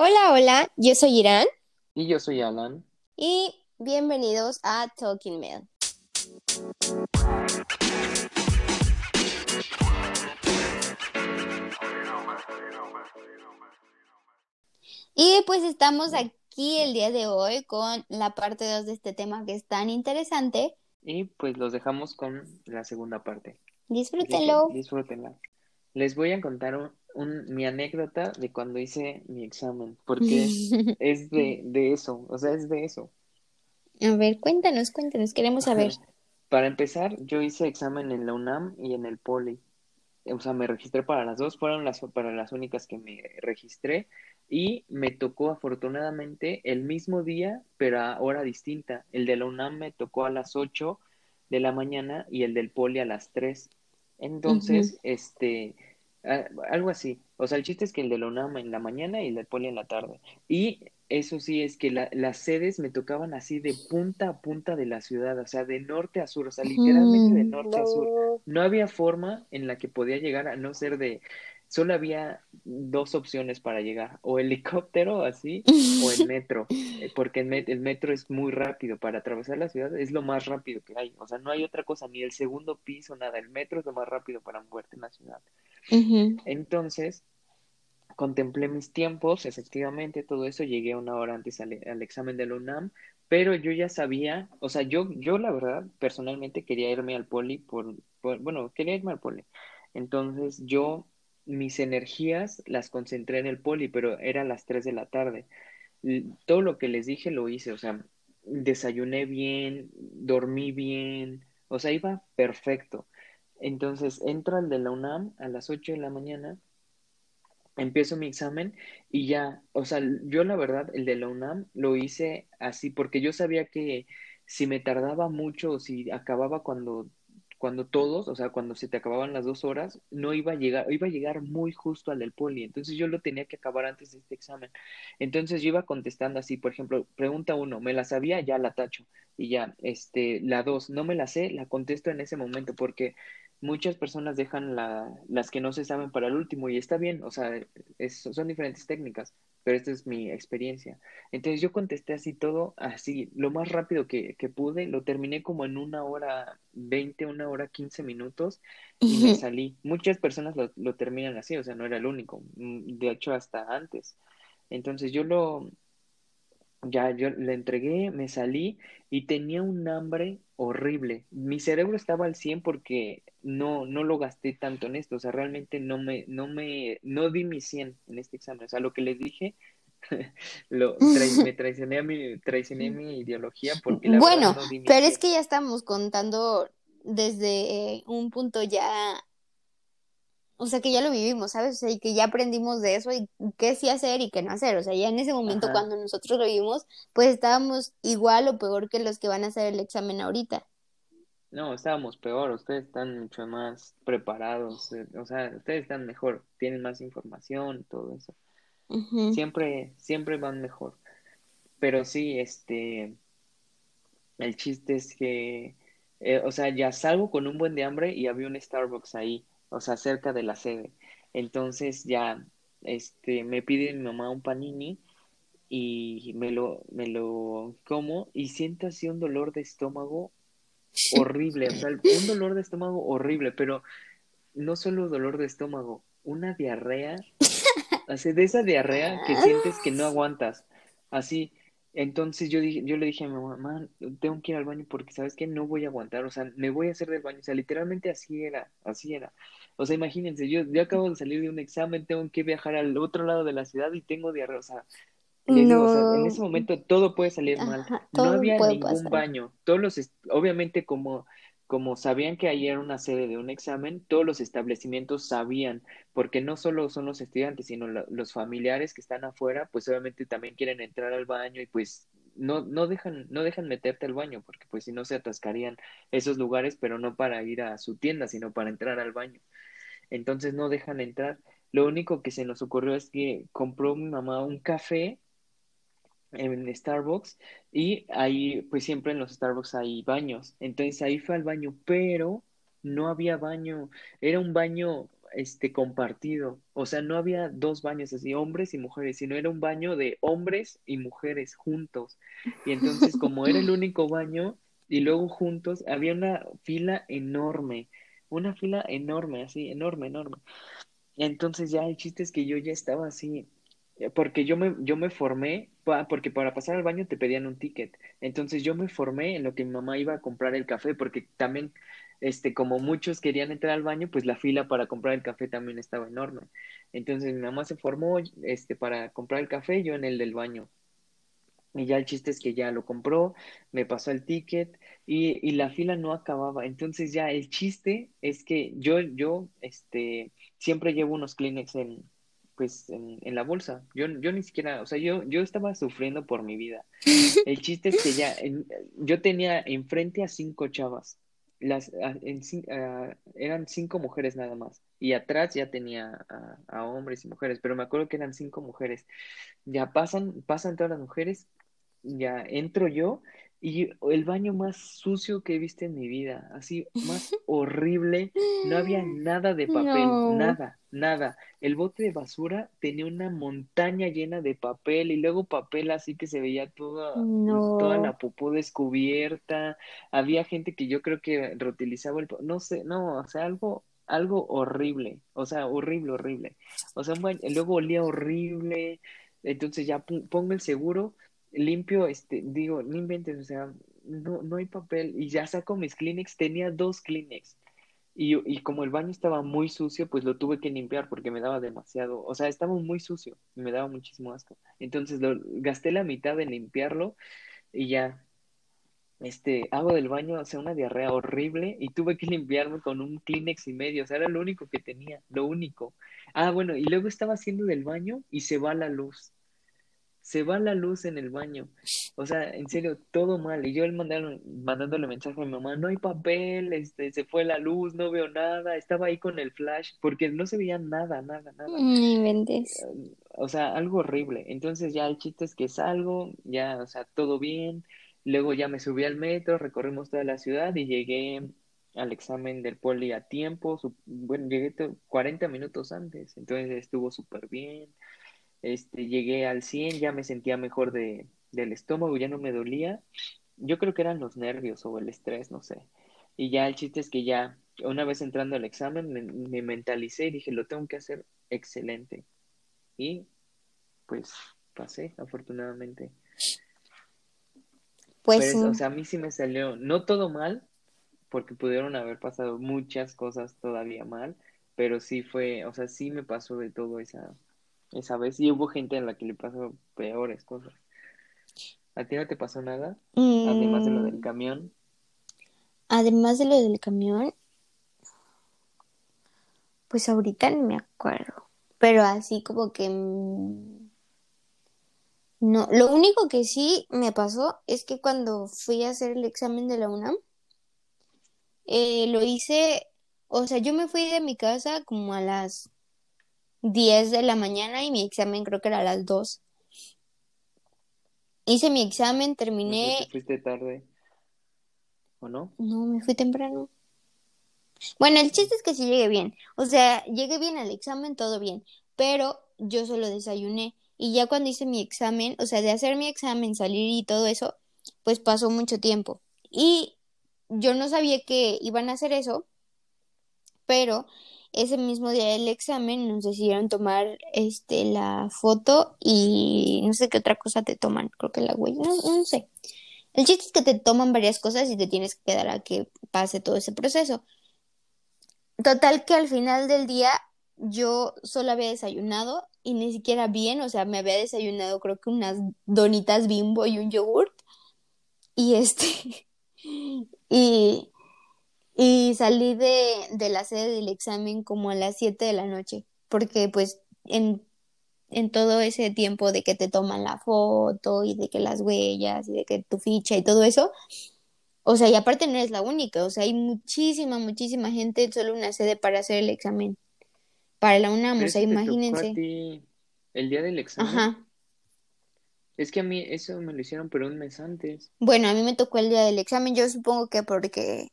Hola, hola, yo soy Irán Y yo soy Alan. y bienvenidos a Talking Mail. Y pues estamos aquí el día de hoy con la parte 2 de este tema que es tan interesante. Y pues los dejamos con la segunda parte. Disfrútenlo. disfrútenla. Les voy a contar un, un- mi anécdota de cuando hice mi examen, porque es de, de eso, o sea, es de eso. A ver, cuéntanos, cuéntanos, queremos saber. Para empezar, yo hice examen en la UNAM y en el Poli. O sea, me registré para las dos, fueron las para las únicas que me registré y me tocó afortunadamente el mismo día, pero a hora distinta. El de la UNAM me tocó a las 8 de la mañana y el del Poli a las 3. Entonces, este, algo así. O sea, el chiste es que el de la UNAM en la mañana y el del Poli en la tarde. Y eso sí, es que la- las sedes me tocaban así de punta a punta de la ciudad, o sea, de norte a sur, o sea, literalmente de Mm, norte a sur. No había forma en la que podía llegar a no ser de, solo había dos opciones para llegar, o helicóptero así, o en metro, eh, porque el, met- el metro es muy rápido para atravesar la ciudad, es lo más rápido que hay, o sea, no hay otra cosa, ni el segundo piso, nada, el metro es lo más rápido para moverte en la ciudad. Entonces, contemplé mis tiempos, efectivamente, todo eso, llegué una hora antes al, al examen de la UNAM, pero yo ya sabía, o sea, yo, yo la verdad, personalmente quería irme al poli por, por- bueno, quería irme al poli. Entonces, yo mis energías las concentré en el poli, pero era a las 3 de la tarde. Todo lo que les dije lo hice, o sea, desayuné bien, dormí bien, o sea, iba perfecto. Entonces, entro al de la UNAM a las 8 de la mañana empiezo mi examen y ya, o sea, yo la verdad, el de la UNAM lo hice así porque yo sabía que si me tardaba mucho o si acababa cuando, cuando todos, o sea, cuando se te acababan las dos horas, no iba a llegar, iba a llegar muy justo al del poli, entonces yo lo tenía que acabar antes de este examen. Entonces yo iba contestando así, por ejemplo, pregunta uno, ¿me la sabía? Ya la tacho. Y ya, este, la dos, no me la sé, la contesto en ese momento porque muchas personas dejan la, las que no se saben para el último y está bien, o sea, son diferentes técnicas, pero esta es mi experiencia. Entonces yo contesté así todo, así, lo más rápido que, que pude, lo terminé como en una hora veinte, una hora quince minutos y me salí. Muchas personas lo, lo terminan así, o sea, no era el único, mm, de hecho hasta antes. Entonces yo lo, ya, yo le entregué, me salí y tenía un hambre horrible. Mi cerebro estaba al 100 porque no, no lo gasté tanto en esto. O sea, realmente no me, no me, no di mi 100 en este examen. O sea, lo que les dije, lo, me traicioné a mi, traicioné mi ideología porque la verdad Bueno, no di mi pero es 100. que ya estamos contando desde un punto ya, o sea, que ya lo vivimos, ¿sabes? O sea, y que ya aprendimos de eso y qué sí hacer y qué no hacer. O sea, ya en ese momento Ajá. cuando nosotros lo vivimos, pues estábamos igual o peor que los que van a hacer el examen ahorita. No, estábamos peor. Ustedes están mucho más preparados. eh, O sea, ustedes están mejor, tienen más información, todo eso. Siempre, siempre van mejor. Pero sí, este, el chiste es que, eh, o sea, ya salgo con un buen de hambre y había un Starbucks ahí, o sea, cerca de la sede. Entonces ya, este, me pide mi mamá un panini y me lo, me lo como y siento así un dolor de estómago horrible, o sea, un dolor de estómago horrible, pero no solo dolor de estómago, una diarrea, así de esa diarrea que sientes que no aguantas, así. Entonces yo dije, yo le dije a mi mamá, "Mamá, tengo que ir al baño porque sabes que no voy a aguantar, o sea, me voy a hacer del baño, o sea, literalmente así era, así era. O sea, imagínense, yo, yo acabo de salir de un examen, tengo que viajar al otro lado de la ciudad y tengo diarrea, o sea, les digo, o sea, en ese momento todo puede salir mal. No había ningún pasar. baño. Todos los, obviamente como, como sabían que ahí era una sede de un examen, todos los establecimientos sabían, porque no solo son los estudiantes, sino lo- los familiares que están afuera, pues obviamente también quieren entrar al baño y pues no, no dejan, no dejan meterte al baño, porque pues si no se atascarían esos lugares, pero no para ir a su tienda, sino para entrar al baño. Entonces no dejan entrar. Lo único que se nos ocurrió es que compró mi mamá un café en Starbucks y ahí pues siempre en los Starbucks hay baños. Entonces ahí fue al baño, pero no había baño. Era un baño este compartido, o sea, no había dos baños así, hombres y mujeres, sino era un baño de hombres y mujeres juntos. Y entonces, como era el único baño, y luego juntos, había una fila enorme, una fila enorme, así, enorme, enorme. Entonces ya el chiste es que yo ya estaba así, porque yo me, yo me formé, porque para pasar al baño te pedían un ticket. Entonces yo me formé en lo que mi mamá iba a comprar el café, porque también, este, como muchos querían entrar al baño, pues la fila para comprar el café también estaba enorme. Entonces mi mamá se formó, este, para comprar el café, yo en el del baño. Y ya el chiste es que ya lo compró, me pasó el ticket y, y la fila no acababa. Entonces ya el chiste es que yo, yo, este, siempre llevo unos Kleenex en, pues, en, en la bolsa. Yo, yo ni siquiera, o sea, yo, yo estaba sufriendo por mi vida. El chiste es que ya, yo tenía enfrente a cinco chavas. Las, en, eran cinco mujeres nada más. Y atrás ya tenía a, a, hombres y mujeres, pero me acuerdo que eran cinco mujeres. Ya pasan, pasan todas las mujeres, ya entro yo y el baño más sucio que he visto en mi vida, así más horrible, no había nada de papel, nada, nada. El bote de basura tenía una montaña llena de papel y luego papel así que se veía toda, pues, toda la popó descubierta. Había gente que yo creo que reutilizaba el, no sé, no, o sea, algo, algo horrible, o sea, horrible, horrible. O sea, luego olía horrible, entonces ya pongo el seguro limpio, este, digo, no inventes, o sea, no, no hay papel. Y ya saco mis Kleenex, tenía dos Kleenex. Y, y como el baño estaba muy sucio, pues lo tuve que limpiar porque me daba demasiado, o sea, estaba muy sucio y me daba muchísimo asco. Entonces lo, gasté la mitad en limpiarlo y ya, este, hago del baño, o sea, una diarrea horrible y tuve que limpiarme con un Kleenex y medio, o sea, era lo único que tenía, lo único. Ah, bueno, y luego estaba haciendo del baño y se va la luz se va la luz en el baño. O sea, en serio, todo mal. Y yo él mandándole mensaje a mi mamá, no hay papel, este, se fue la luz, no veo nada. Estaba ahí con el flash, porque no se veía nada, nada, nada. Ni vendes. O sea, algo horrible. Entonces ya el chiste es que salgo, ya, o sea, todo bien. Luego ya me subí al metro, recorrimos toda la ciudad y llegué al examen del poli a tiempo. Bueno, llegué 40 minutos antes, entonces estuvo súper bien este, llegué al 100, ya me sentía mejor de, del estómago, ya no me dolía. Yo creo que eran los nervios o el estrés, no sé. Y ya el chiste es que ya, una vez entrando al examen, me, mentalicé y dije, lo tengo que hacer excelente. Y pues pasé, afortunadamente. Pues o sea, a mí sí me salió, no todo mal, porque pudieron haber pasado muchas cosas todavía mal, pero sí fue, o sea, sí me pasó de todo esa, esa vez. Y hubo gente en la que le pasó peores cosas. ¿A ti no te pasó nada? Además de lo del mm. camión. Además de lo del camión. Pues ahorita no me acuerdo. Pero así como que... Mm, no, lo único que sí me pasó es que cuando fui a hacer el examen de la UNAM, eh, lo hice, o sea, yo me fui de mi casa como a las 10 de la mañana y mi examen creo que era a las 2. Hice mi examen, terminé. ¿Te fuiste tarde? ¿O no? No, me fui temprano. Bueno, el chiste es que sí llegué bien. O sea, llegué bien al examen, todo bien. Pero yo solo desayuné. Y ya cuando hice mi examen, o sea, de hacer mi examen, salir y todo eso, pues pasó mucho tiempo. Y yo no sabía que iban a hacer eso, pero ese mismo día del examen nos decidieron tomar este la foto y no sé qué otra cosa te toman, creo que la huella, no, sé. El chiste es que te toman varias cosas y te tienes que quedar a que pase todo ese proceso. Total que al final del día yo solo había desayunado y ni siquiera bien, o sea, me había desayunado creo que unas donitas bimbo y un yogurt. Y este, y, y salí de, de la sede del examen como a las 7 de la noche, porque pues en, en todo ese tiempo de que te toman la foto y de que las huellas y de que tu ficha y todo eso, o sea, y aparte no eres la única, o sea, hay muchísima, muchísima gente en solo una sede para hacer el examen. Para la UNAM, o sea, imagínense. el día del examen. Ajá. Es que a mí eso me lo hicieron, pero un mes antes. Bueno, a mí me tocó el día del examen, yo supongo que porque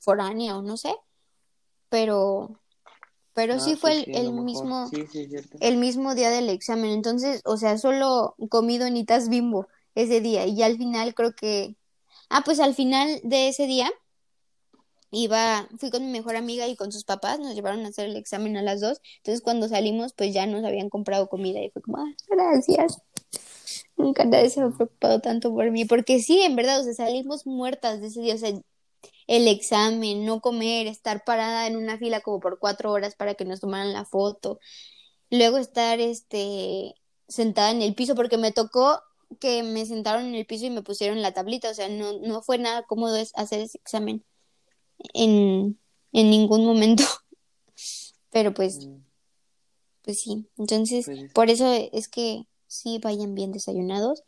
foránea o no sé, pero, pero sí Ah, fue pues el, sí, a el mejor. mismo, Sí, sí, el mismo día del examen. Entonces, o sea, solo comí donitas Bimbo ese día y ya al final creo que, ah, pues al final de ese día iba, fui con mi mejor amiga y con sus papás, nos llevaron a hacer el examen a las dos. Entonces, cuando salimos, pues ya nos habían comprado comida y fue como, ah, gracias. Nunca nadie se ha preocupado tanto por mí, porque sí, en verdad, o sea, salimos muertas de ese día, o sea, el examen, no comer, estar parada en una fila como por cuatro horas para que nos tomaran la foto, luego estar, este, sentada en el piso, porque me tocó que me sentaron en el piso y me pusieron la tablita, o sea, no, no fue nada cómodo es- hacer ese examen en, en ningún momento, pero pues, Mm, pues sí, entonces, Pues es- por eso es que sí vayan bien desayunados.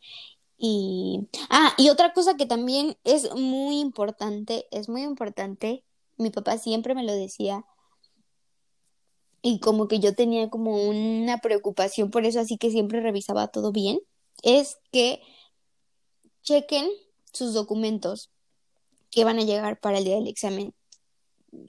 Y, ah, y otra cosa que también es muy importante, es muy importante, mi papá siempre me lo decía y como que yo tenía como una preocupación por eso, así que siempre revisaba todo bien, es que chequen sus documentos que van a llegar para el día del examen.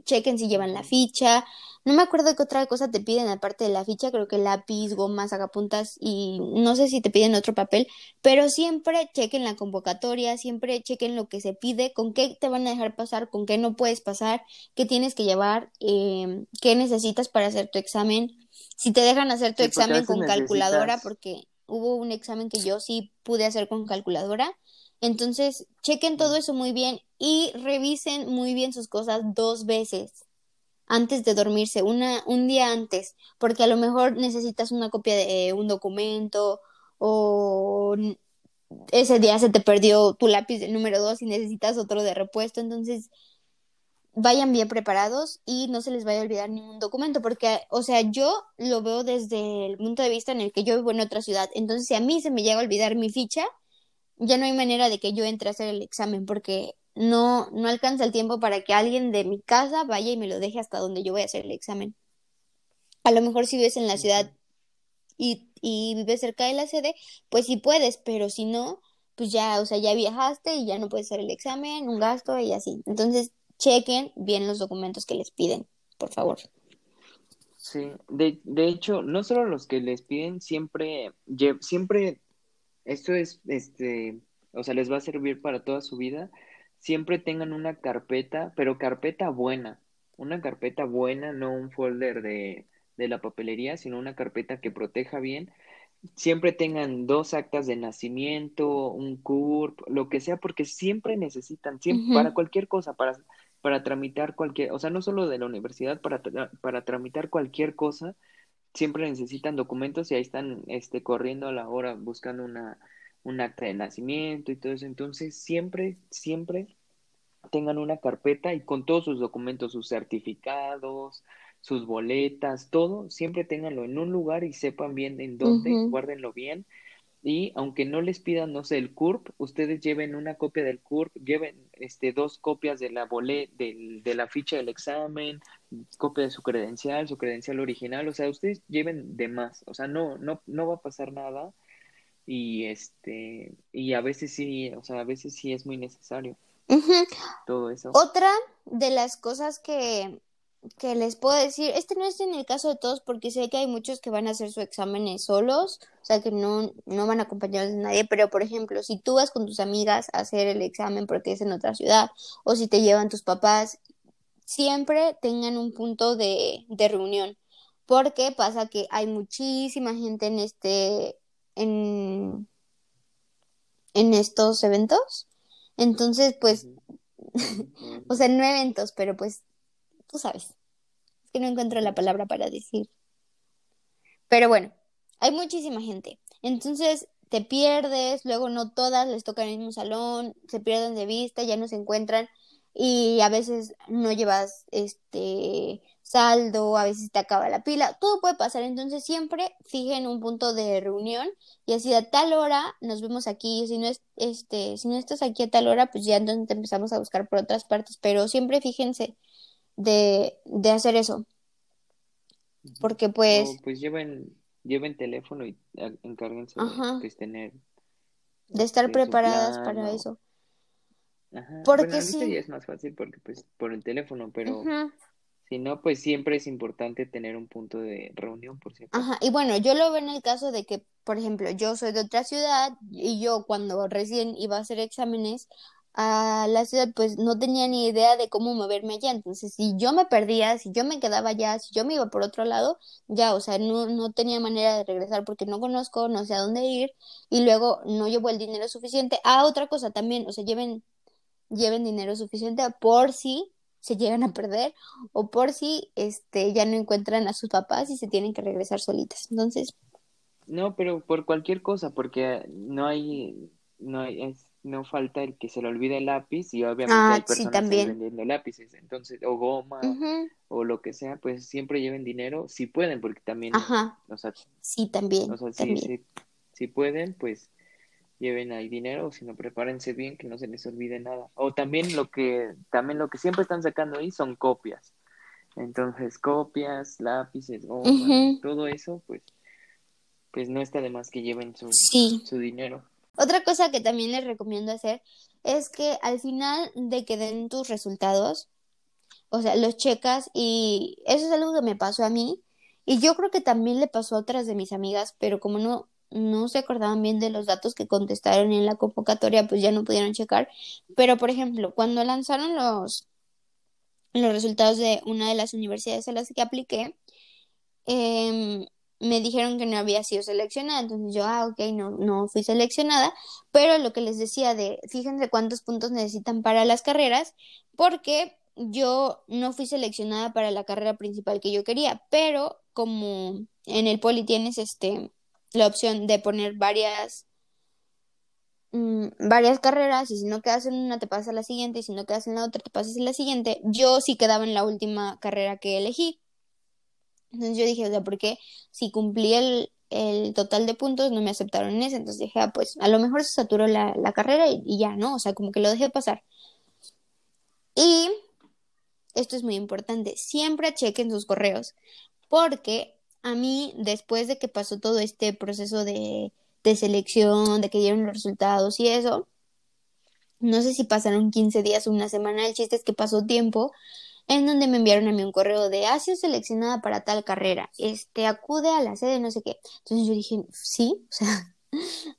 Chequen si llevan la ficha. No me acuerdo qué otra cosa te piden aparte de la ficha, creo que lápiz, gomas, sacapuntas y no sé si te piden otro papel, pero siempre chequen la convocatoria, siempre chequen lo que se pide, con qué te van a dejar pasar, con qué no puedes pasar, qué tienes que llevar, eh, qué necesitas para hacer tu examen. Si te dejan hacer tu Sí, examen con calculadora, porque hubo un examen que yo sí pude hacer con calculadora. Entonces, chequen todo eso muy bien y revisen muy bien sus cosas dos veces antes de dormirse, una, un día antes, porque a lo mejor necesitas una copia de eh, un documento o ese día se te perdió tu lápiz del número dos y necesitas otro de repuesto, entonces vayan bien preparados y no se les vaya a olvidar ningún documento, porque, o sea, yo lo veo desde el punto de vista en el que yo vivo en otra ciudad, entonces si a mí se me llega a olvidar mi ficha, ya no hay manera de que yo entre a hacer el examen porque no, no alcanza el tiempo para que alguien de mi casa vaya y me lo deje hasta donde yo voy a hacer el examen. A lo mejor si vives en la ciudad y, y vives cerca de la sede, pues sí puedes, pero si no, pues ya, o sea, ya viajaste y ya no puedes hacer el examen, un gasto y así. Entonces, chequen bien los documentos que les piden, por favor. Sí, de, de hecho, no solo los que les piden, siempre, siempre, esto es, este, o sea, les va a servir para toda su vida, siempre tengan una carpeta, pero carpeta buena, una carpeta buena, no un folder de, de la papelería, sino una carpeta que proteja bien. Siempre tengan dos actas de nacimiento, un CURP, lo que sea, porque siempre necesitan, siempre, para cualquier cosa, para, para tramitar cualquier, o sea, no solo de la universidad, para, para tramitar cualquier cosa, siempre necesitan documentos y ahí están este, corriendo a la hora buscando una, un acta de nacimiento y todo eso. Entonces, siempre, siempre tengan una carpeta y con todos sus documentos, sus certificados, sus boletas, todo, siempre ténganlo en un lugar y sepan bien en dónde, ujú, guárdenlo bien. Y aunque no les pidan, no sé, el CURP, ustedes lleven una copia del CURP, lleven este, dos copias de la bolet, del, de la ficha del examen, copia de su credencial, su credencial original, o sea, ustedes lleven de más, o sea, no, no, no va a pasar nada y este, y a veces sí, o sea, a veces sí es muy necesario todo eso. Otra de las cosas que, que les puedo decir, este no es en el caso de todos porque sé que hay muchos que van a hacer sus exámenes solos, o sea que no, no van acompañados de nadie, pero por ejemplo, si tú vas con tus amigas a hacer el examen porque es en otra ciudad, o si te llevan tus papás, siempre tengan un punto de, de reunión, porque pasa que hay muchísima gente en este, en, en estos eventos, entonces pues, o sea, no eventos, pero pues tú sabes. Es que no encuentro la palabra para decir. Pero bueno, hay muchísima gente. Entonces te pierdes, luego no todas les toca el mismo salón, se pierden de vista, ya no se encuentran y a veces no llevas este saldo, a veces te acaba la pila, todo puede pasar, entonces siempre fijen un punto de reunión y así a tal hora nos vemos aquí, si no es este, si no estás aquí a tal hora, pues ya entonces te empezamos a buscar por otras partes, pero siempre fíjense de, de hacer eso, porque pues, pues lleven, lleven teléfono y encárguense de pues tener de estar este preparadas plan para o eso. Ajá. Bueno, Porque ahorita sí, ya es más fácil porque pues por el teléfono, pero Si no, pues siempre es importante tener un punto de reunión, por cierto. Ajá, y bueno, yo lo veo en el caso de que, por ejemplo, yo soy de otra ciudad y yo cuando recién iba a hacer exámenes a la ciudad, pues no tenía ni idea de cómo moverme allá. Entonces, si yo me perdía, si yo me quedaba allá, si yo me iba por otro lado, ya, o sea, no, no tenía manera de regresar porque no conozco, no sé a dónde ir y luego no llevo el dinero suficiente. Ah, otra cosa también, o sea, lleven, lleven dinero suficiente por si se llegan a perder o por si este ya no encuentran a sus papás y se tienen que regresar solitas. Entonces, No, pero por cualquier cosa, porque no hay, no hay, es- no falta el que se le olvide el lápiz y obviamente ah, hay sí, personas ahí también. vendiendo lápices, entonces, o goma Ujú, o lo que sea, pues siempre lleven dinero, si pueden, porque también, Ajá, o sea, sí, también, o sea, si, también. si, si pueden, pues lleven ahí dinero, o si no, prepárense bien, que no se les olvide nada. O también lo que, también lo que siempre están sacando ahí son copias. Entonces, copias, lápices, goma, todo eso, pues, pues no está de más que lleven su, Sí. su dinero. Otra cosa que también les recomiendo hacer es que al final de que den tus resultados, o sea, los checas y eso es algo que me pasó a mí y yo creo que también le pasó a otras de mis amigas, pero como no no se acordaban bien de los datos que contestaron en la convocatoria, pues ya no pudieron checar. Pero, por ejemplo, cuando lanzaron los, los resultados de una de las universidades a las que apliqué, em, me dijeron que no había sido seleccionada, entonces yo, ah, ok, no, no fui seleccionada, pero lo que les decía de, fíjense cuántos puntos necesitan para las carreras, porque yo no fui seleccionada para la carrera principal que yo quería, pero como en el poli tienes este la opción de poner varias mm, varias carreras y si no quedas en una te pasas a la siguiente y si no quedas en la otra te pasas a la siguiente, yo sí quedaba en la última carrera que elegí. Entonces yo dije, o sea, porque si cumplí el, el total de puntos no me aceptaron en ese, entonces dije, ah, pues a lo mejor se saturó la, la carrera y, y ya, ¿no? O sea, como que lo dejé pasar. Y esto es muy importante, siempre chequen sus correos, porque a mí, después de que pasó todo este proceso de, de selección, de que dieron los resultados y eso, no sé si pasaron 15 días o una semana, el chiste es que pasó tiempo en donde me enviaron a mí un correo de ha sido seleccionada para tal carrera, este acude a la sede, no sé qué. Entonces yo dije, sí, o sea,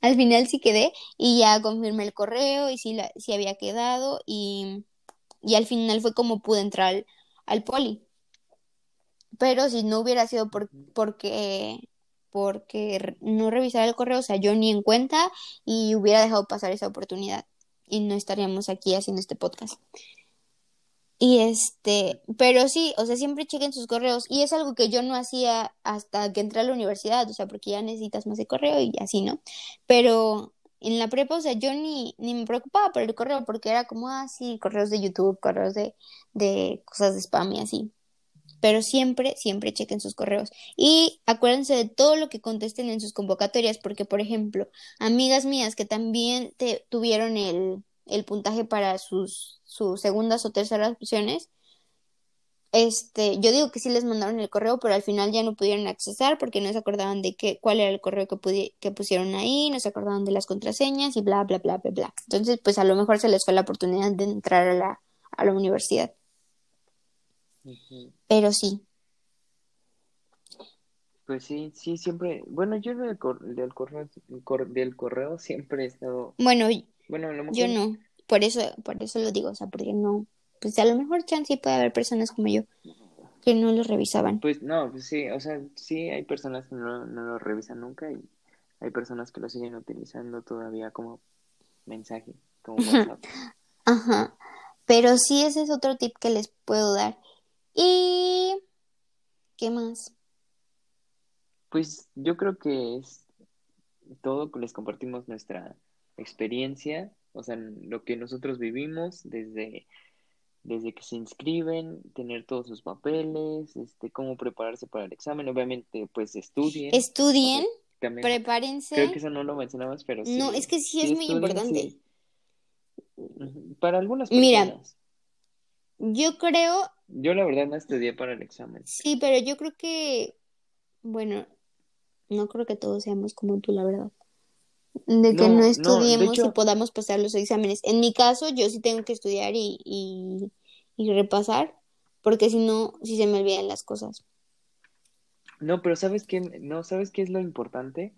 al final sí quedé y ya confirmé el correo y sí, la, sí había quedado y, y al final fue como pude entrar al, al poli. Pero si no hubiera sido por, porque porque no revisara el correo, o sea, yo ni en cuenta y hubiera dejado pasar esa oportunidad y no estaríamos aquí haciendo este podcast. Y este, pero sí, o sea, siempre chequen sus correos y es algo que yo no hacía hasta que entré a la universidad, o sea, porque ya necesitas más de correo y así, ¿no? Pero en la prepa, o sea, yo ni, ni me preocupaba por el correo porque era como, ah, sí, correos de YouTube, correos de, de cosas de spam y así. Pero siempre, siempre chequen sus correos. Y acuérdense de todo lo que contesten en sus convocatorias, porque, por ejemplo, amigas mías que también tuvieron el, el puntaje para sus, sus segundas o terceras opciones, este, yo digo que sí les mandaron el correo, pero al final ya no pudieron accesar porque no se acordaban de qué, cuál era el correo que, que pusieron ahí, no se acordaban de las contraseñas y bla, bla, bla, bla, bla. Entonces, pues a lo mejor se les fue la oportunidad de entrar a la, a la universidad. Pero sí, Pues sí, sí, siempre, bueno, yo del, cor- del correo, cor- del correo siempre he estado, bueno, bueno, lo yo mejor, no, por eso, por eso lo digo, o sea, porque no, pues a lo mejor chance sí puede haber personas como yo que no los revisaban. pues no, pues sí, o sea, sí hay personas que no, no lo revisan nunca y hay personas que lo siguen utilizando todavía como mensaje, como WhatsApp. Ajá, pero sí ese es otro tip que les puedo dar. ¿Y qué más? Pues yo creo que es todo, les compartimos nuestra experiencia, o sea, lo que nosotros vivimos desde, desde que se inscriben, tener todos sus papeles, este, cómo prepararse para el examen, obviamente, pues estudien, Estudien, también, creo que prepárense. eso no lo mencionabas, pero No, sí, es que sí sí es muy importante. sí. Para algunas Mira, personas, yo creo, yo la verdad no estudié para el examen. sí, pero yo creo que, bueno, no creo que todos seamos como tú, la verdad. De que no No, no, de estudiemos y podamos pasar los exámenes. En mi caso, yo sí tengo que estudiar y, y, y repasar, porque si no, si se me olvidan las cosas. No, pero ¿sabes qué? No, ¿sabes qué es lo importante?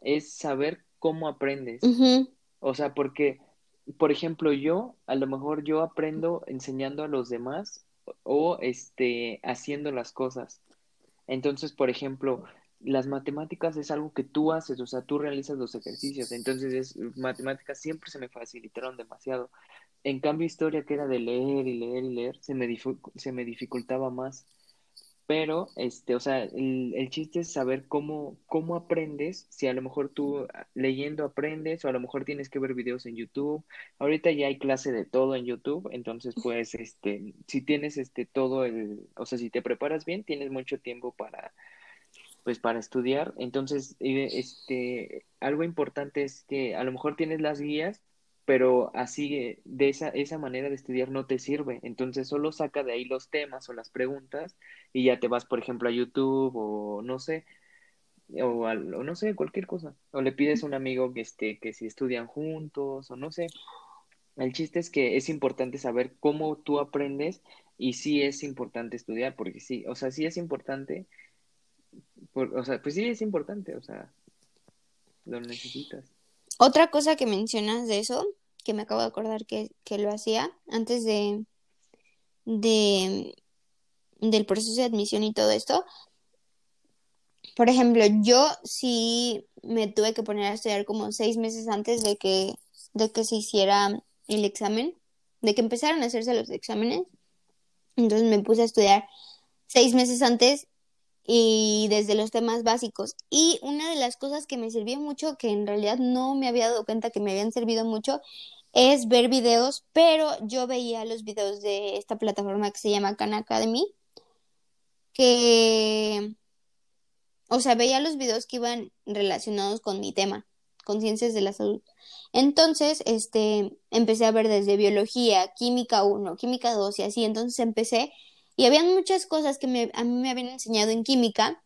Es saber cómo aprendes. O sea, porque, por ejemplo, yo, a lo mejor yo aprendo enseñando a los demás o este haciendo las cosas. Entonces, por ejemplo, las matemáticas es algo que tú haces, o sea, tú realizas los ejercicios, entonces es, matemáticas siempre se me facilitaron demasiado. En cambio, historia que era de leer y leer y leer, se me, se me dificultaba más. Pero, este, o sea, el, el, chiste es saber cómo, cómo aprendes, si a lo mejor tú leyendo aprendes, o a lo mejor tienes que ver videos en YouTube. Ahorita ya hay clase de todo en YouTube, entonces, pues, este, si tienes este todo el, o sea, si te preparas bien, tienes mucho tiempo para, pues, para estudiar. Entonces, este, algo importante es que a lo mejor tienes las guías, pero así de esa, esa manera de estudiar no te sirve. Entonces solo saca de ahí los temas o las preguntas y ya te vas, por ejemplo, a YouTube o no sé, o, no sé, cualquier cosa. O le pides a un amigo que, este, que si estudian juntos o no sé. El chiste es que es importante saber cómo tú aprendes y sí es importante estudiar, porque sí, o sea, sí es importante, o sea, pues sí es importante, o sea, lo necesitas. Otra cosa que mencionas de eso, que me acabo de acordar que, lo hacía antes de, de del proceso de admisión y todo esto. Por ejemplo, yo sí me tuve que poner a estudiar como seis meses antes de que, de que se hiciera el examen, de que empezaran a hacerse los exámenes. Entonces me puse a estudiar seis meses antes y desde los temas básicos. Y una de las cosas que me sirvió mucho, que en realidad no me había dado cuenta que me habían servido mucho, es ver videos, pero yo veía los videos de esta plataforma que se llama Khan Academy, que, o sea, veía los videos que iban relacionados con mi tema, con ciencias de la salud. Entonces, este, empecé a ver desde biología, química 1, química 2 y así, entonces empecé y habían muchas cosas que me, a mí me habían enseñado en química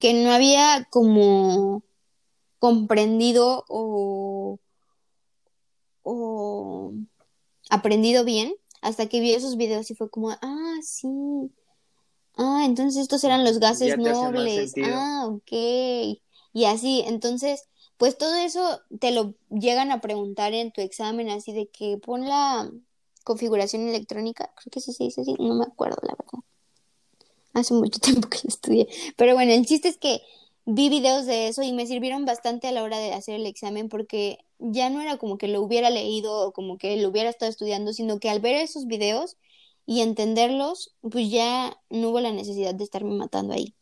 que no había como comprendido o, o aprendido bien hasta que vi esos videos y fue como, ah, sí. Ah, entonces estos eran los gases nobles. Ah, ok. Y así, entonces, pues todo eso te lo llegan a preguntar en tu examen, así de que pon la, configuración electrónica, creo que sí se dice así, no me acuerdo la verdad. Hace mucho tiempo que lo estudié. Pero bueno, el chiste es que vi videos de eso y me sirvieron bastante a la hora de hacer el examen porque ya no era como que lo hubiera leído o como que lo hubiera estado estudiando, sino que al ver esos videos y entenderlos, pues ya no hubo la necesidad de estarme matando ahí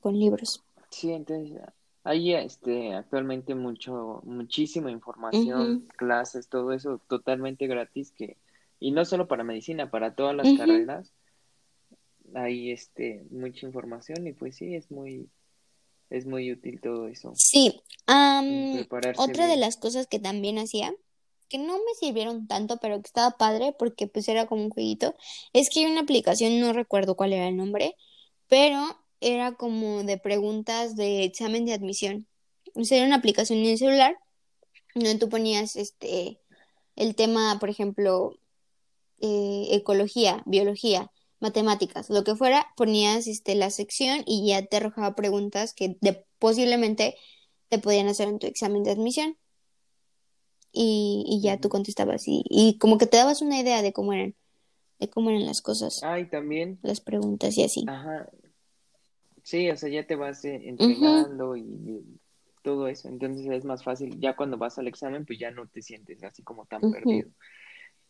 con libros. Sí, entonces hay este, actualmente mucho, muchísima información, clases, todo eso totalmente gratis que, y no solo para medicina, para todas las carreras, hay este, mucha información y pues sí, es muy, es muy útil todo eso. Sí, otra de las cosas que también hacía, que no me sirvieron tanto, pero que estaba padre porque pues era como un jueguito, es que hay una aplicación, no recuerdo cuál era el nombre, pero era como de preguntas de examen de admisión. O sea, era una aplicación en el celular donde tú ponías este el tema, por ejemplo, eh, ecología, biología, matemáticas, lo que fuera, ponías este, la sección y ya te arrojaba preguntas que posiblemente te podían hacer en tu examen de admisión. Y, y ya tú contestabas y, y como que te dabas una idea de cómo eran, de cómo eran las cosas. Ay, también. Las preguntas y así. Ajá. Sí, o sea, ya te vas eh, entrenando y, todo eso. Entonces es más fácil. Ya cuando vas al examen, pues ya no te sientes así como tan perdido.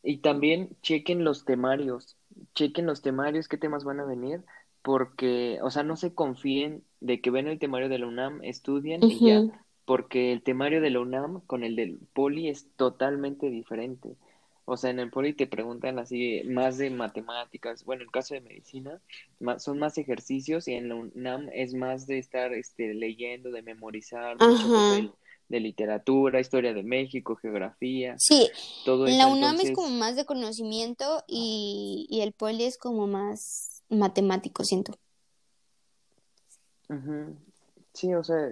Y también chequen los temarios. Chequen los temarios, qué temas van a venir. Porque, o sea, no se confíen de que ven el temario de la UNAM, estudian y ya. Porque el temario de la UNAM con el del Poli es totalmente diferente. O sea, en el poli te preguntan así más de matemáticas. Bueno, en el caso de medicina, son más ejercicios y en la UNAM es más de estar este, leyendo, de memorizar, de, de, literatura, historia de México, geografía. Sí, todo en la UNAM es como más de conocimiento y, y el poli es como más matemático, siento. Sí, o sea,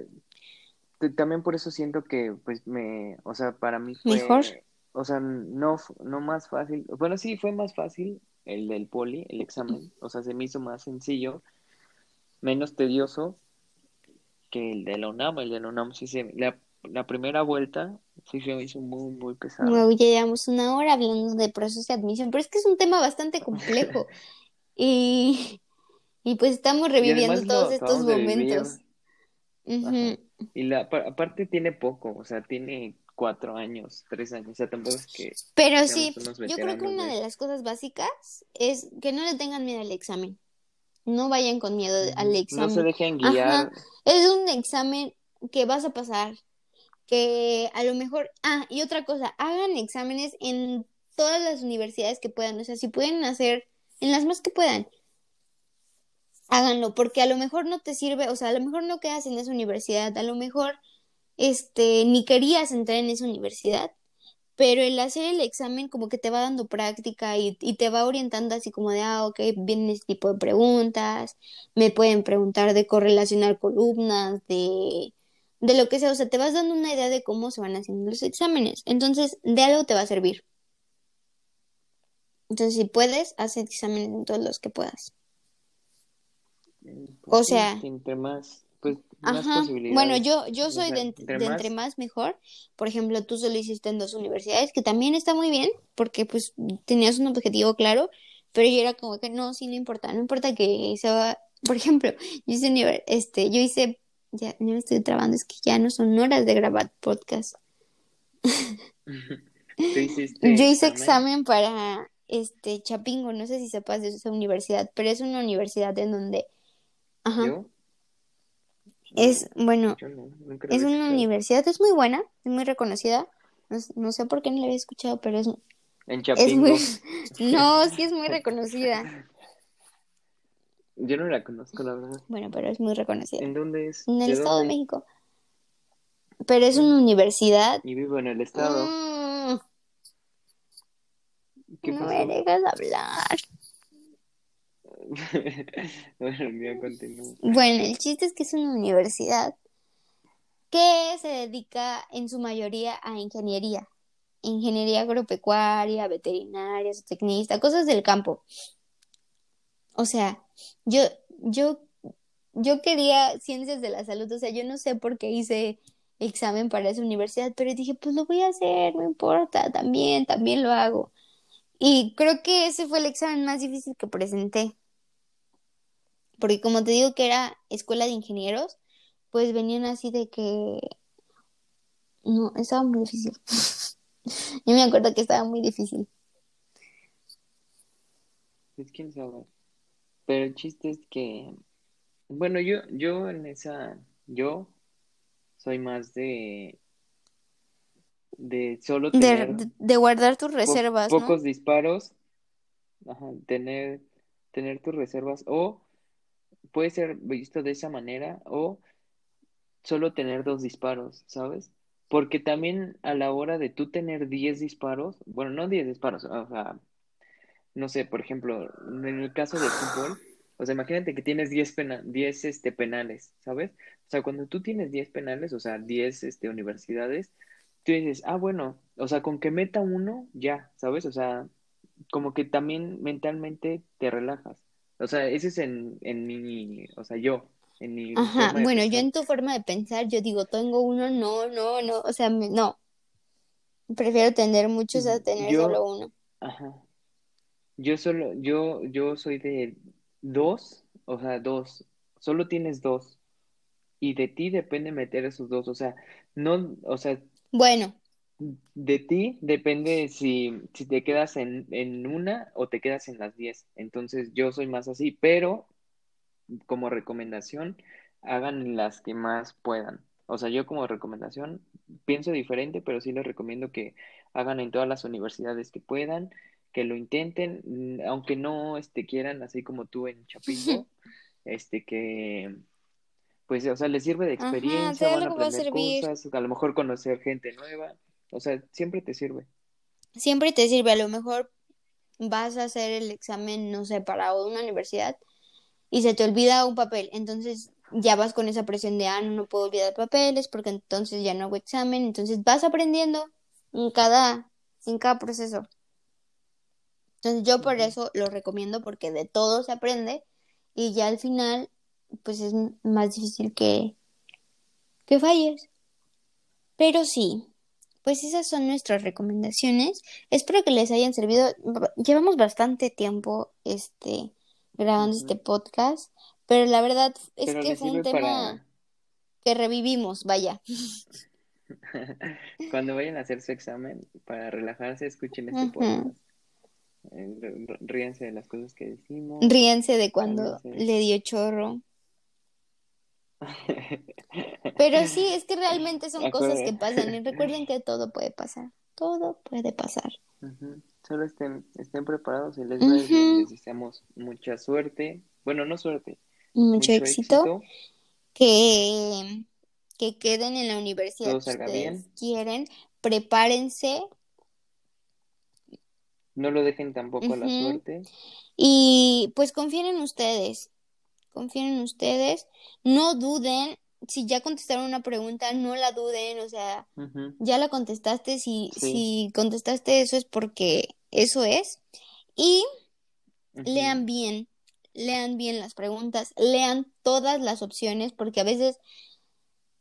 también por eso siento que, pues, me, o sea, para mí fue... ¿Mejor? O sea, no, no más fácil, bueno, sí, fue más fácil el del poli, el examen, o sea, se me hizo más sencillo, menos tedioso que el de la UNAM, el de la UNAM sí se, la, la primera vuelta sí se me hizo muy, muy pesado. Ya llevamos una hora hablando de procesos de admisión, pero es que es un tema bastante complejo y, y pues estamos reviviendo todos estos momentos. Y la, apa- aparte tiene poco, o sea, tiene cuatro años, tres años, o sea, tampoco es que Pero sí, yo creo que una de las cosas básicas es que no le tengan miedo al examen. No vayan con miedo al Ujú. No se examen. dejen Ajá, guiar. es un examen que vas a pasar, que a lo mejor, ah, y otra cosa, hagan exámenes en todas las universidades que puedan, o sea, si pueden hacer en las más que puedan, háganlo, porque a lo mejor no te sirve, o sea, a lo mejor no quedas en esa universidad, a lo mejor este ni querías entrar en esa universidad, pero el hacer el examen como que te va dando práctica y, y te va orientando así como de, ah, ok, vienen este tipo de preguntas, me pueden preguntar de correlacionar columnas, de, de lo que sea, o sea, te vas dando una idea de cómo se van haciendo los exámenes. Entonces, de algo te va a servir. Entonces, si puedes, haz exámenes en todos los que puedas. O Pues sí, sea, entre más, más Ajá, bueno, yo, yo soy de, ent- entre de entre más, mejor. Por ejemplo, tú solo hiciste en dos universidades, que también está muy bien, porque pues tenías un objetivo claro, pero yo era como que no, sí, no importa, no importa que sea, por ejemplo, yo hice, univer- este, yo hice, ya, ya me estoy trabando, es que ya no son horas de grabar podcast. tú hiciste Yo hice examen, examen para, este, Chapingo, no sé si sepas de esa universidad, pero es una universidad en donde, ajá, yo, es, no, bueno, no, nunca Es una universidad, es muy buena, es muy reconocida. No, no sé por qué no la había escuchado, pero es, En es muy... No, sí es muy reconocida. yo no la conozco, la verdad. Bueno, pero es muy reconocida. ¿En dónde es? En el ¿De Estado de? México. Pero es una universidad... Y vivo en el estado. Mm, ¿Qué no me dejas hablar. Bueno, el chiste es que es una universidad que se dedica en su mayoría a ingeniería. Ingeniería agropecuaria, veterinaria, zootecnista, cosas del campo. O sea, yo, yo, yo quería ciencias de la salud, o sea, yo no sé por qué hice examen para esa universidad, pero dije, pues lo voy a hacer, no importa, también, también lo hago. Y creo que ese fue el examen más difícil que presenté, porque como te digo que era escuela de ingenieros, pues venían así de que, no, estaba muy difícil. Yo me acuerdo que estaba muy difícil. Pues quién sabe. Pero el chiste es que, bueno, yo, yo en esa, yo soy más de, de solo De, tener de, de guardar tus po- reservas, ¿no? pocos disparos, ajá, tener, tener tus reservas, o puede ser visto de esa manera, o solo tener dos disparos, ¿sabes? Porque también a la hora de tú tener 10 disparos, bueno, no 10 disparos, o sea, no sé, por ejemplo, en el caso del fútbol, o sea, imagínate que tienes 10 pena 10 este, penales, ¿sabes? O sea, cuando tú tienes 10 penales, o sea, 10 este, universidades, tú dices, ah, bueno, o sea, con que meta uno, ya, ¿sabes? O sea, como que también mentalmente te relajas. O sea, ese es en, en mi, o sea, yo, en mi Ajá, bueno, yo en tu forma de pensar, yo digo, tengo uno, no, no, no, o sea, me- no, prefiero tener muchos a tener Yo, solo uno. ajá, yo solo, yo, yo soy de dos, o sea, dos, solo tienes dos, y de ti depende meter esos dos, o sea, no, o sea, Bueno, de ti depende si, si te quedas en, en una o te quedas en las diez, entonces yo soy más así, pero como recomendación, hagan las que más puedan. O sea, yo como recomendación pienso diferente, pero sí les recomiendo que hagan en todas las universidades que puedan, que lo intenten, mm, aunque no este, quieran, así como tú en Chapingo, este que pues, o sea, les sirve de experiencia, van a aprender cosas, a lo mejor conocer gente nueva, o sea, siempre te sirve. Siempre te sirve, a lo mejor vas a hacer el examen, no sé, para una universidad y se te olvida un papel, entonces ya vas con esa presión de, ah, no, no puedo olvidar papeles porque entonces ya no hago examen, entonces vas aprendiendo en cada, en cada proceso. Entonces yo por eso lo recomiendo porque de todo se aprende y ya al final pues es más difícil que, que falles. Pero sí, pues esas son nuestras recomendaciones. Espero que les hayan servido. Llevamos bastante tiempo este grabando este podcast, pero la verdad es Pero que fue un tema para que revivimos, vaya. cuando vayan a hacer su examen, para relajarse, escuchen este podcast. Eh, r- r- Ríanse de las cosas que decimos. Ríense de cuando le dio chorro. Pero sí, es que realmente son cosas que pasan y recuerden que todo puede pasar. Todo puede pasar. Solo estén, estén preparados y les. Les deseamos mucha suerte. Bueno, no suerte, Mucho mucho éxito. éxito. Que, que queden en la universidad Todo que ustedes bien. quieren. Prepárense No lo dejen tampoco a la suerte. y pues confíen en ustedes. Confíen en ustedes. No duden. Si ya contestaron una pregunta, no la duden. O sea, ya la contestaste. Si, Sí. si contestaste eso es porque eso es. Y lean bien, lean bien las preguntas, lean todas las opciones, porque a veces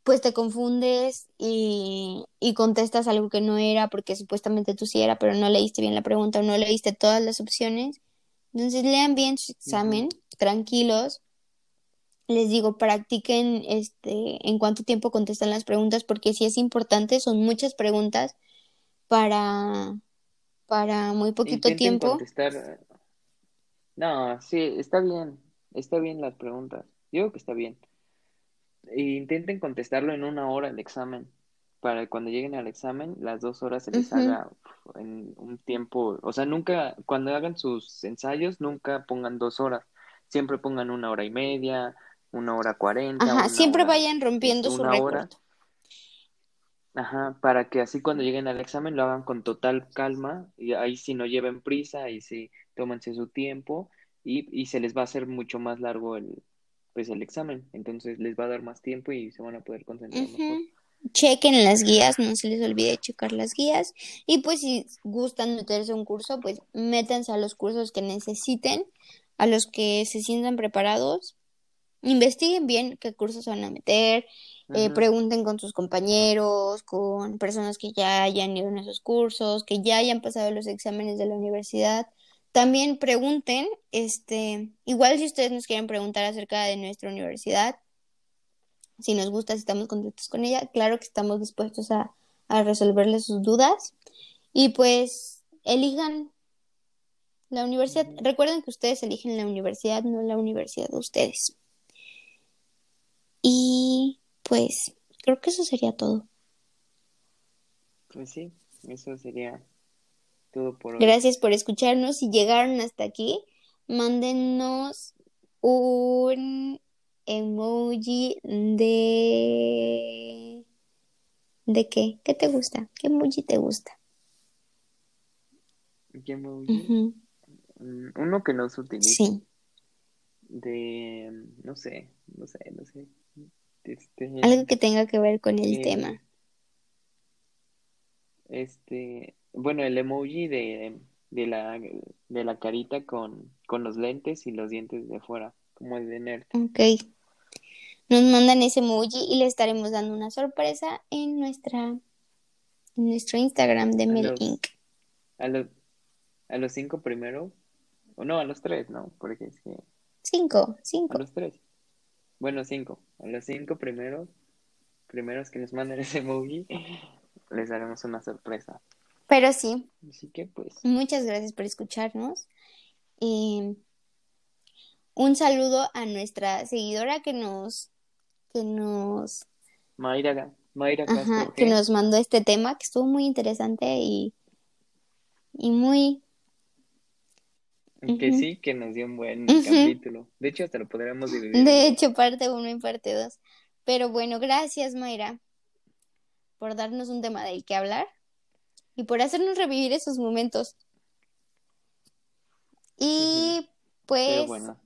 pues te confundes y, y contestas algo que no era, porque supuestamente tú sí era, pero no leíste bien la pregunta o no leíste todas las opciones. Entonces lean bien su examen, tranquilos. Les digo, practiquen este en cuánto tiempo contestan las preguntas, porque sí es importante, son muchas preguntas para, para muy poquito Intenten tiempo. contestar. No, sí, está bien. Está bien las preguntas. Digo que está bien. E intenten contestarlo en una hora el examen. Para que cuando lleguen al examen, las dos horas se les haga en un tiempo. O sea, nunca, cuando hagan sus ensayos, nunca pongan dos horas. Siempre pongan una hora y media, una hora cuarenta, Ajá, siempre hora, vayan rompiendo su récord. Ajá, para que así cuando lleguen al examen lo hagan con total calma y ahí sí no lleven prisa, ahí sí tómense su tiempo y, y se les va a hacer mucho más largo el, pues el examen, entonces les va a dar más tiempo y se van a poder concentrar mejor. Chequen las guías, no se les olvide checar las guías. Y pues si gustan meterse a un curso, pues métanse a los cursos que necesiten, a los que se sientan preparados. Investiguen bien qué cursos van a meter, eh, pregunten con sus compañeros, con personas que ya hayan ido en esos cursos, que ya hayan pasado los exámenes de la universidad. También pregunten, este, igual si ustedes nos quieren preguntar acerca de nuestra universidad, si nos gusta, si estamos contentos con ella, claro que estamos dispuestos a, a resolverles sus dudas. Y pues elijan la universidad. Recuerden que ustedes eligen la universidad, no la universidad de ustedes. Pues creo que eso sería todo. Pues sí, eso sería todo por hoy. Gracias por escucharnos. Si llegaron hasta aquí, mándenos un emoji de... ¿De qué? ¿Qué te gusta? ¿Qué emoji te gusta? ¿Qué emoji? Mm, Uno que no se utilice, Sí. de, no sé, no sé, no sé, este, Algo que tenga que ver con el eh, tema. Este, bueno, el emoji de, de la, de la carita con, con los lentes y los dientes de fuera, como el de nerd. Ok. Nos mandan ese emoji y le estaremos dando una sorpresa en nuestra en nuestro Instagram de A Mel Inc. a los, a los cinco primero, o no, a los tres, ¿no? Porque es que, Cinco, a cinco. los tres. Bueno, cinco. A los cinco primeros, primeros que nos manden ese emoji, les daremos una sorpresa. Pero sí, Así que pues, muchas gracias por escucharnos. Un saludo a nuestra seguidora que nos, que nos, Mayra, Mayra ajá, Castro que nos mandó este tema que estuvo muy interesante y, y muy, que sí, que nos dio un buen capítulo. De hecho, hasta lo podríamos dividir De hecho, parte uno y parte dos. Pero bueno, gracias, Mayra, por darnos un tema del que hablar y por hacernos revivir esos momentos. Y pues bueno,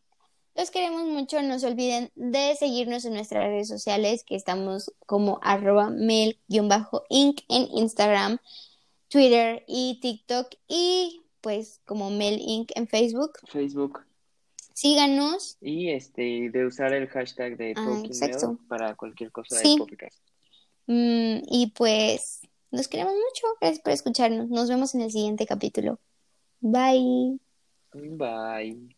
los queremos mucho. No se olviden de seguirnos en nuestras redes sociales, que estamos como arroba mel-inc en Instagram, Twitter y TikTok. Y pues como Mel Inc. en Facebook. Facebook. Síganos. Y este, de usar el hashtag de Ah, exacto. Para cualquier cosa Sí. de podcast. Mm, y pues nos queremos mucho. Gracias por escucharnos. Nos vemos en el siguiente capítulo. Bye. Bye.